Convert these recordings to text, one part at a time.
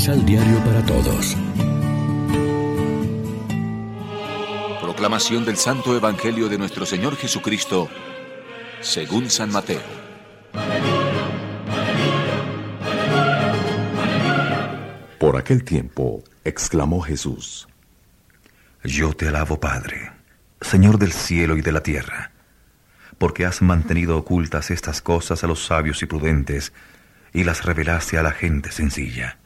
Misal Diario para Todos. Proclamación del Santo Evangelio de nuestro Señor Jesucristo, según San Mateo. Por aquel tiempo, exclamó Jesús, Yo te alabo, Padre, Señor del cielo y de la tierra, porque has mantenido ocultas estas cosas a los sabios y prudentes, y las revelaste a la gente sencilla.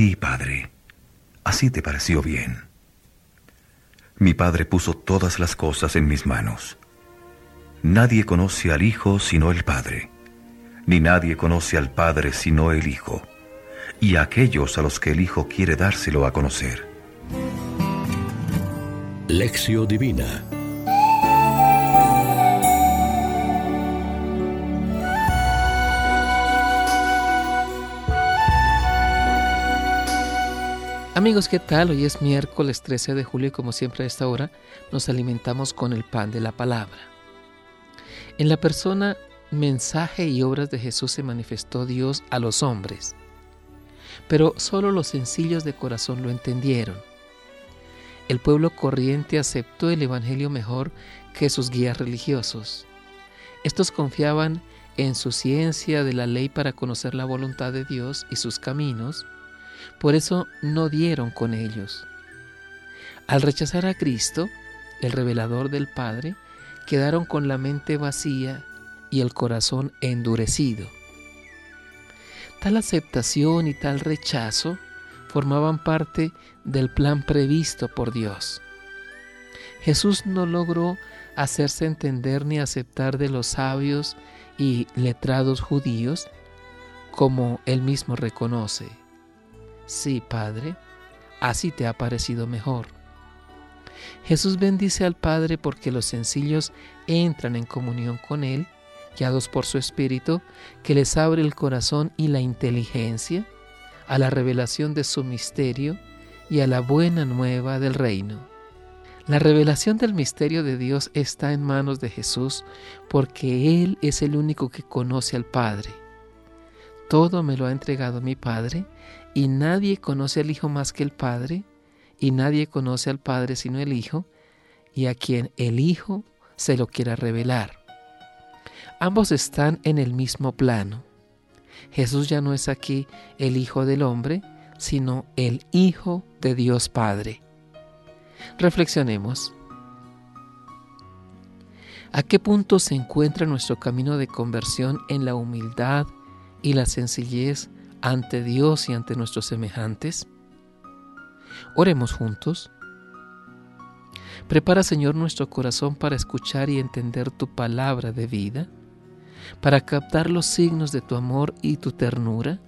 Sí, Padre, así te pareció bien. Mi Padre puso todas las cosas en mis manos. Nadie conoce al Hijo sino el Padre, ni nadie conoce al Padre sino el Hijo, y a aquellos a los que el Hijo quiere dárselo a conocer. Lección Divina Amigos, ¿qué tal? Hoy es miércoles 13 de julio y como siempre a esta hora nos alimentamos con el pan de la palabra. En la persona, mensaje y obras de Jesús se manifestó Dios a los hombres, pero solo los sencillos de corazón lo entendieron. El pueblo corriente aceptó el Evangelio mejor que sus guías religiosos. Estos confiaban en su ciencia de la ley para conocer la voluntad de Dios y sus caminos, por eso no dieron con ellos. Al rechazar a Cristo, el revelador del Padre, quedaron con la mente vacía y el corazón endurecido. Tal aceptación y tal rechazo formaban parte del plan previsto por Dios. Jesús no logró hacerse entender ni aceptar de los sabios y letrados judíos, como él mismo reconoce. Sí, Padre, así te ha parecido mejor. Jesús bendice al Padre porque los sencillos entran en comunión con Él, guiados por su Espíritu, que les abre el corazón y la inteligencia a la revelación de su misterio y a la buena nueva del reino. La revelación del misterio de Dios está en manos de Jesús porque Él es el único que conoce al Padre. Todo me lo ha entregado mi Padre y nadie conoce al Hijo más que el Padre, y nadie conoce al Padre sino el Hijo, y a quien el Hijo se lo quiera revelar. Ambos están en el mismo plano. Jesús ya no es aquí el Hijo del hombre, sino el Hijo de Dios Padre. Reflexionemos. ¿A qué punto se encuentra nuestro camino de conversión en la humildad y la sencillez ante Dios y ante nuestros semejantes? Oremos juntos. Prepara, Señor, nuestro corazón para escuchar y entender tu palabra de vida, para captar los signos de tu amor y tu ternura,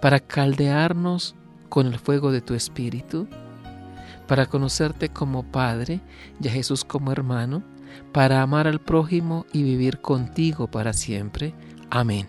para caldearnos con el fuego de tu espíritu, para conocerte como Padre y a Jesús como hermano, para amar al prójimo y vivir contigo para siempre. Amén.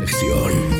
reflexión.